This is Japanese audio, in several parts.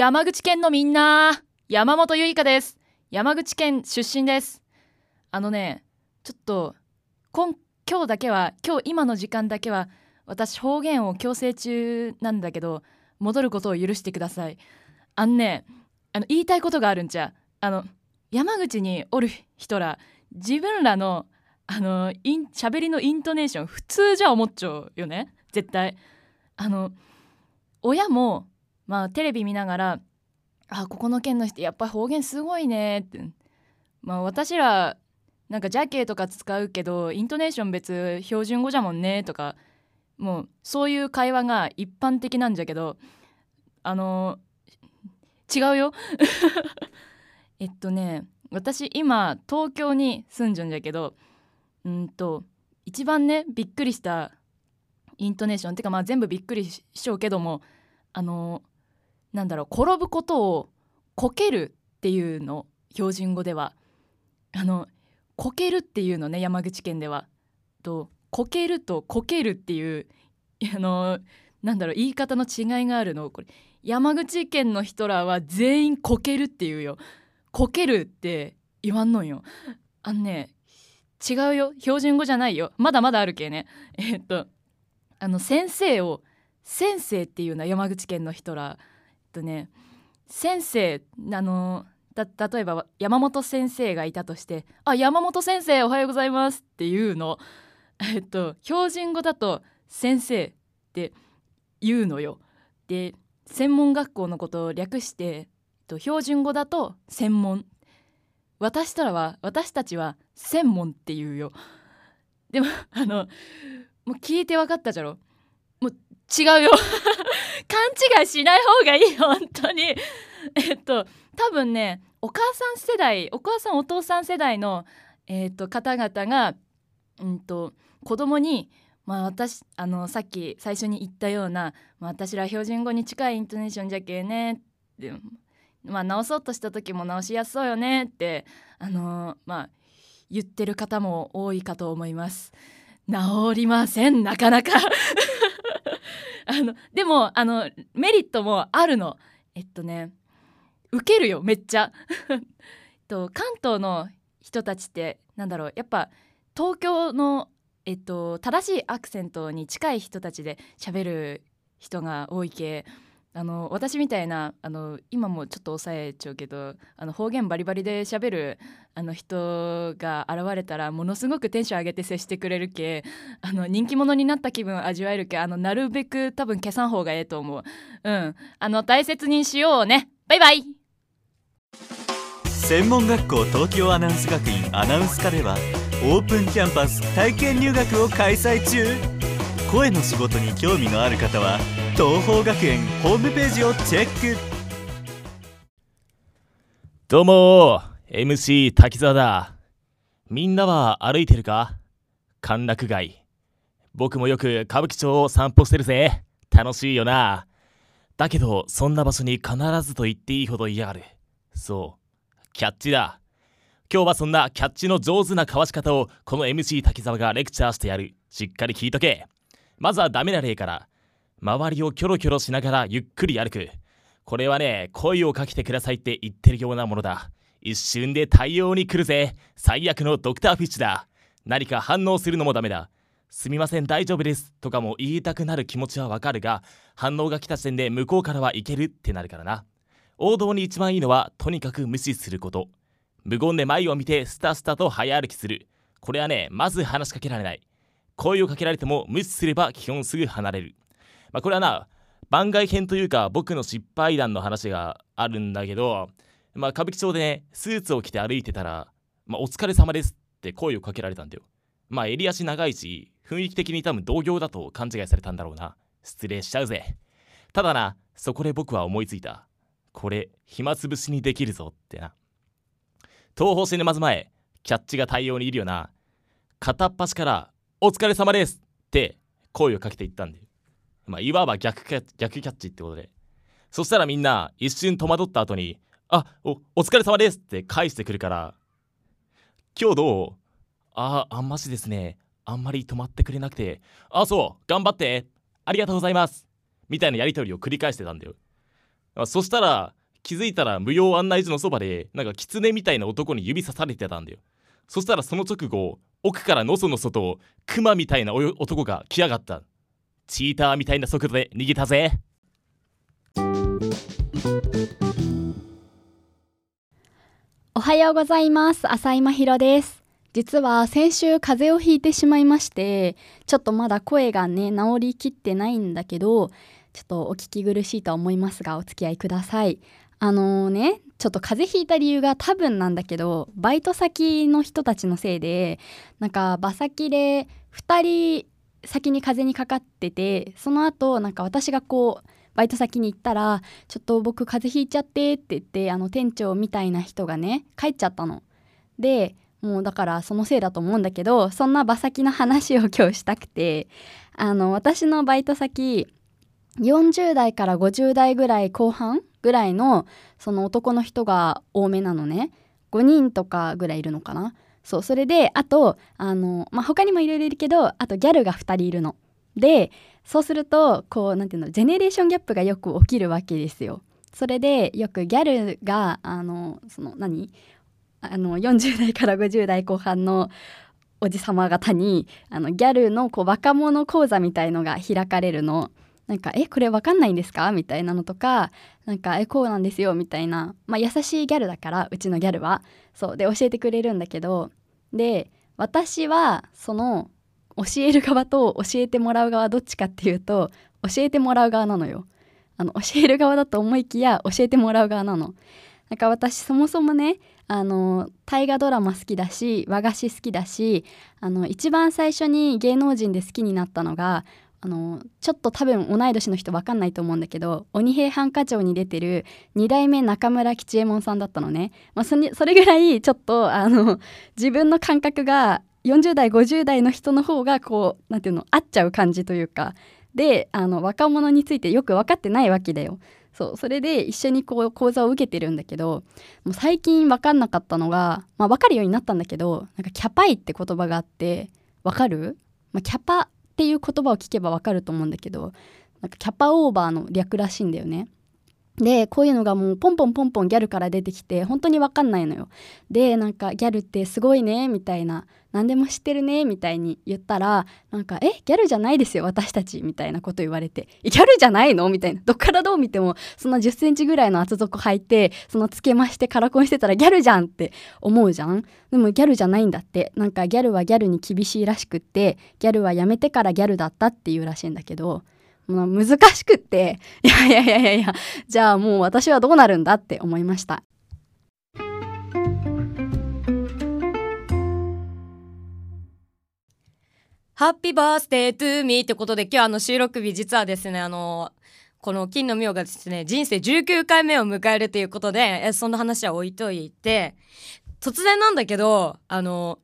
山口県のみんな山本ゆいかです。山口県出身です。あのねちょっと今今日だけは今日今の時間だけは私方言を強制中なんだけど戻ることを許してください。あんねあの言いたいことがあるんちゃ。あの山口におる人ら自分らのあのイン喋りのイントネーション普通じゃ思っちゃうよね。絶対。あの親もまあテレビ見ながら「あここの県の人やっぱ方言すごいね」って。まあ私らなんかジャケとか使うけどイントネーション別標準語じゃもんねとかもうそういう会話が一般的なんじゃけどあの違うよ。えっとね私今東京に住んじゃんじゃけどうんと一番ねびっくりしたイントネーションてかまあ全部びっくりししょうけどもあのなんだろう転ぶことをこけるっていうの標準語では。あのこけるっていうのね山口県では。とこけるとこけるっていう あのなんだろう言い方の違いがあるのこれ山口県の人らは全員こけるっていうよ。こけるって言わんのよ。あのね違うよ。標準語じゃないよ。まだまだあるけね。えっとあの先生を先生っていうのは山口県の人らとね先生あの例えば山本先生がいたとして「あ山本先生おはようございます」っていうのえっと標準語だと「先生」って言うのよ。で専門学校のことを略して、えっと、標準語だと「専門」私たらは私たちは「専門」って言うよ。でもあのもう聞いて分かったじゃろ？もう違うよ勘違いしない方がいい本当に えっと多分ねお母さん世代お母さんお父さん世代の、えっと方々が、うんと、子供にまあ私あのさっき最初に言ったような、まあ、私ら標準語に近いイントネーションじゃけねってまあ直そうとした時も直しやすそうよねってあのまあ言ってる方も多いかと思います。治りませんなかなか あのでもあのメリットもあるの。えっとね受けるよめっちゃ。と関東の人たちってなんだろうやっぱ東京のえっと正しいアクセントに近い人たちで喋る人が多いけあの私みたいなあの今もちょっと抑えちゃうけどあの方言バリバリでしゃべるあの人が現れたらものすごくテンション上げて接してくれるけあの人気者になった気分味わえるけあのなるべく多分消さん方がええと思う。うん。あの大切にしようね。バイバイ。専門学校東京アナウンス学院アナウンス科ではオープンキャンパス体験入学を開催中。声の仕事に興味のある方は東邦学園ホームページをチェック。どうも MC 滝沢だ。みんなは歩いてるか？歓楽街。僕もよく歌舞伎町を散歩してるぜ。楽しいよな。だけどそんな場所に必ずと言っていいほど嫌がる。そうキャッチだ。今日はそんなキャッチの上手な交わし方をこの MC 滝沢がレクチャーしてやる。しっかり聞いとけ。まずはダメな例から。周りをキョロキョロしながらゆっくり歩く。これはね声をかけてくださいって言ってるようなものだ。一瞬で対応に来るぜ。最悪のドクターフィッシュだ。何か反応するのもダメだ。すみません大丈夫です。とかも言いたくなる気持ちはわかるが反応が来た時点で向こうからはいけるってなるからな。王道に一番いいのはとにかく無視すること。無言で前を見てスタスタと早歩きする。これはねまず話しかけられない。声をかけられても無視すれば基本すぐ離れる。まあこれはな番外編というか僕の失敗談の話があるんだけどまあ歌舞伎町でねスーツを着て歩いてたら「まあ、お疲れ様です」って声をかけられたんだよ。まあ襟足長いし雰囲気的に多分同業だと勘違いされたんだろうな。失礼しちゃうぜ。ただなそこで僕は思いついた。これ暇つぶしにできるぞってな。東方シネマズ前キャッチが対応にいるよな。片っ端から「お疲れ様です」って声をかけていったんだよ。まあいわば逆キャ逆キャッチってことで。そしたらみんな一瞬戸惑った後に「あおお疲れ様です」って返してくるから今日どうああんましですね。あんまり止まってくれなくて。あそう頑張って。ありがとうございますみたいなやり取りを繰り返してたんだよ。そしたら気づいたら無料案内所のそばでなんか狐みたいな男に指さされてたんだよ。そしたらその直後奥からのそのそとクマみたいな男が来やがった。チーターみたいな速度で逃げたぜ。おはようございます。浅井真ひろです。実は先週風邪をひいてしまいましてちょっとまだ声がね治りきってないんだけどちょっとお聞き苦しいと思いますがお付き合いください。あのー、ねちょっと風邪ひいた理由が多分なんだけどバイト先の人たちのせいでなんか馬先で2人先に風にかかっててその後なんか私がこうバイト先に行ったら「ちょっと僕風邪ひいちゃって」って言ってあの店長みたいな人がね帰っちゃったの。でもうだからそのせいだと思うんだけどそんな馬先の話を今日したくてあの私のバイト先40代から50代ぐらい後半ぐらいのその男の人が多めなのね5人とかぐらいいるのかなそうそれであとあの、まあ、他にもいろいろいるけどあとギャルが2人いるの。でそうするとこうなんていうのジェネレーションギャップがよく起きるわけですよ。それでよくギャルがあのその何？あの40代から50代後半のおじさま方にあのギャルのこう若者講座みたいのが開かれるの。なんか「えこれわかんないんですか?」みたいなのとか「なんかえこうなんですよ」みたいな、まあ、優しいギャルだからうちのギャルはそうで教えてくれるんだけどで私はその教える側と教えてもらう側どっちかっていうと教えてもらう側なのよ。あの教える側だと思いきや教えてもらう側なの。なんか私そもそもねあの大河ドラマ好きだし和菓子好きだしあの一番最初に芸能人で好きになったのがあのちょっと多分同い年の人分かんないと思うんだけど鬼平犯科帳に出てる2代目中村吉右衛門さんだったのね、まあ、それぐらいちょっとあの 自分の感覚が40代50代の人の方がこう何ていうの合っちゃう感じというか。であの若者についてよく分かってないわけだよ。そうそれで一緒にこう講座を受けてるんだけどもう最近分かんなかったのが、まあ、分かるようになったんだけどなんかキャパイって言葉があって分かる、まあ、キャパっていう言葉を聞けばわかると思うんだけどなんかキャパオーバーの略らしいんだよね。でこういうのがもうポンポンポンポンギャルから出てきて本当に分かんないのよ。でなんかギャルってすごいねみたいな何でも知ってるねみたいに言ったらなんか「えギャルじゃないですよ私たち」みたいなこと言われて「ギャルじゃないの?」みたいな。どっからどう見てもそんな1 0センチぐらいの厚底履いてそのつけましてカラコンしてたらギャルじゃんって思うじゃん。でもギャルじゃないんだって。なんかギャルはギャルに厳しいらしくってギャルはやめてからギャルだったっていうらしいんだけど、難しくって いやいやいやいやじゃあもう私はどうなるんだって思いました。ハッピーバースデートゥーミーってことで今日あの収録日実はですねあのこの金の妙がですね人生19回目を迎えるということでえそんな話は置いといて突然なんだけどあの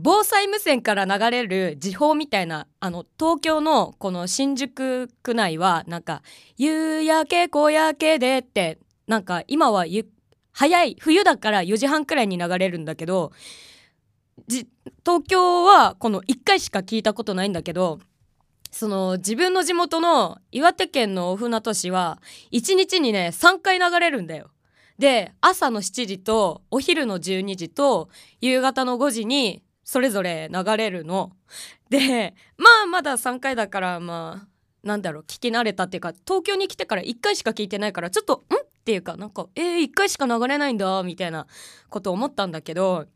防災無線から流れる時報みたいなあの東京のこの新宿区内はなんか「夕焼け小焼けで」ってなんか今はゆ早い冬だから4時半くらいに流れるんだけど東京はこの1回しか聞いたことないんだけどその自分の地元の岩手県の大船渡市は1日にね3回流れるんだよ。で朝の7時とお昼の12時と夕方の5時にそれぞれ流れるの。でまあまだ3回だからまあなんだろう聞き慣れたっていうか東京に来てから1回しか聞いてないからちょっとん？っていうかなんかえー、1回しか流れないんだみたいなこと思ったんだけど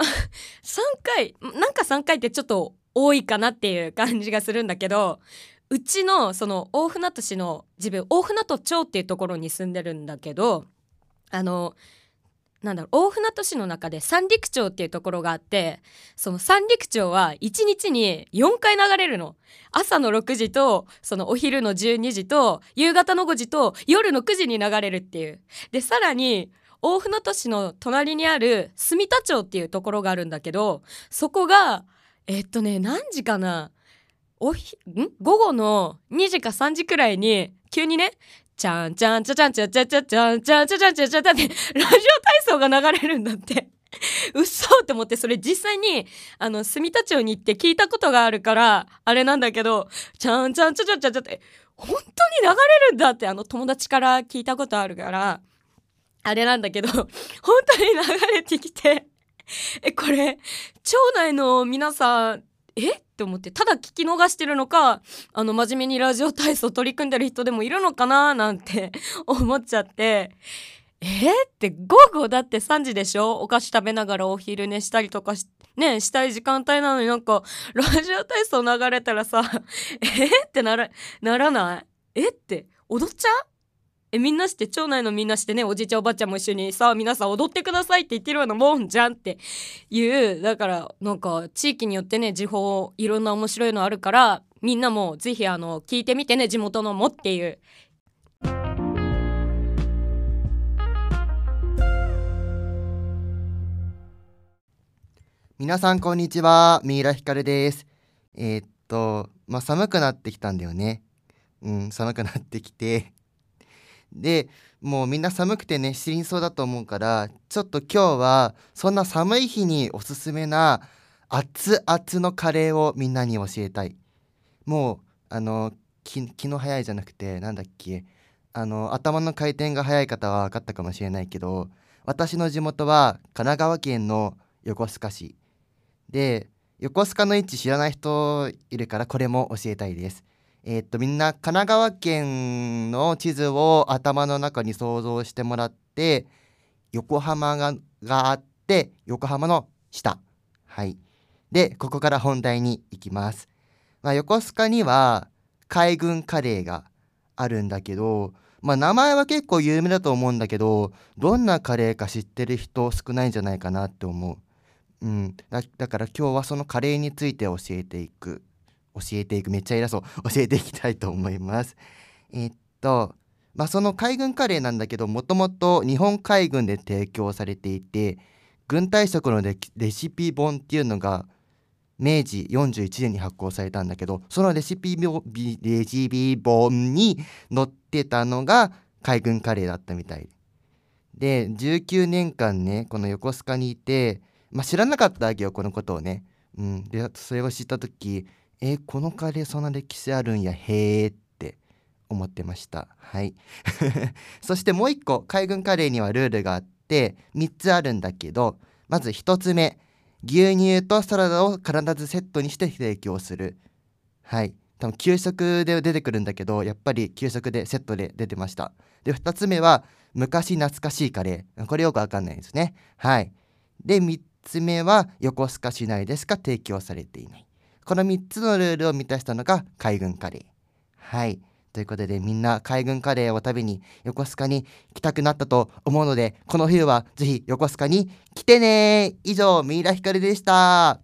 3回なんか3回ってちょっと多いかなっていう感じがするんだけどうちのその大船渡市の自分大船渡町っていうところに住んでるんだけどあのなんだろう大船渡市の中で三陸町っていうところがあってその三陸町は1日に4回流れるの。朝の6時とそのお昼の12時と夕方の5時と夜の9時に流れるっていう。でさらに大船渡市の隣にある住田町っていうところがあるんだけどそこがえっとね何時かな？おひん？午後の2時か3時くらいに急にねちゃんちゃんちゃちゃんちゃちゃちゃちゃんちゃんちゃちゃんちゃちゃちゃってラジオ体操が流れるんだって。嘘って思ってそれ実際にあの住田町に行って聞いたことがあるからあれなんだけどちゃんちゃんちゃちゃちゃちゃって本当に流れるんだってあの友達から聞いたことあるからあれなんだけど本当に流れてきてえこれ町内の皆さんえ？って思ってただ聞き逃してるのかあの真面目にラジオ体操取り組んでる人でもいるのかな？なんて 思っちゃって。え、って午後だって3時でしょ？お菓子食べながらお昼寝したりとかしねしたい時間帯なのになんかラジオ体操流れたらさ え、ってならならない？え？って踊っちゃう？えみんなして町内のみんなしてねおじいちゃんおばあちゃんも一緒にさあ皆さん踊ってくださいって言ってるようなもんじゃんって。いう。だからなんか地域によってね時報いろんな面白いのあるからみんなもぜひあの聞いてみてね地元のもっていう。皆さんこんにちは三浦ひかるです。えー、っとまあ寒くなってきたんだよね。うん寒くなってきて。でもうみんな寒くてね死にそうだと思うからちょっと今日はそんな寒い日におすすめな熱々のカレーをみんなに教えたいもうあの気気の早いじゃなくてなんだっけあの頭の回転が速い方は分かったかもしれないけど私の地元は神奈川県の横須賀市で横須賀の位置知らない人いるからこれも教えたいです。えー、っとみんな神奈川県の地図を頭の中に想像してもらって横浜ががあって横浜の下。はい。でここから本題に行きます、まあ、横須賀には海軍カレーがあるんだけどまあ名前は結構有名だと思うんだけどどんなカレーか知ってる人少ないんじゃないかなって思う。うん。だだから今日はそのカレーについて教えていく。教えていくめっちゃ偉そう。教えていきたいと思います。えっとまあその海軍カレーなんだけどもともと日本海軍で提供されていて軍隊食のレシピ本っていうのが明治41年に発行されたんだけどそのレシピレシピ本に載ってたのが海軍カレーだったみたい。で19年間ねこの横須賀にいて、まあ、知らなかったわけよこのことをね、うん、でそれを知った時えーこのカレーそんな歴史あるんやへーって思ってました。はい。そしてもう一個海軍カレーにはルールがあって3つあるんだけどまず1つ目牛乳とサラダを必ずセットにして提供する。はい。多分給食で出てくるんだけどやっぱり給食でセットで出てました。で2つ目は昔懐かしいカレー。これよくわかんないですね。はい。で3つ目は横須賀市内でしか提供されていない。この3つのルールを満たしたのが海軍カレー。はい。ということでみんな海軍カレーを食べに横須賀に来たくなったと思うのでこの冬はぜひ横須賀に来てね。以上三浦ひかるでした。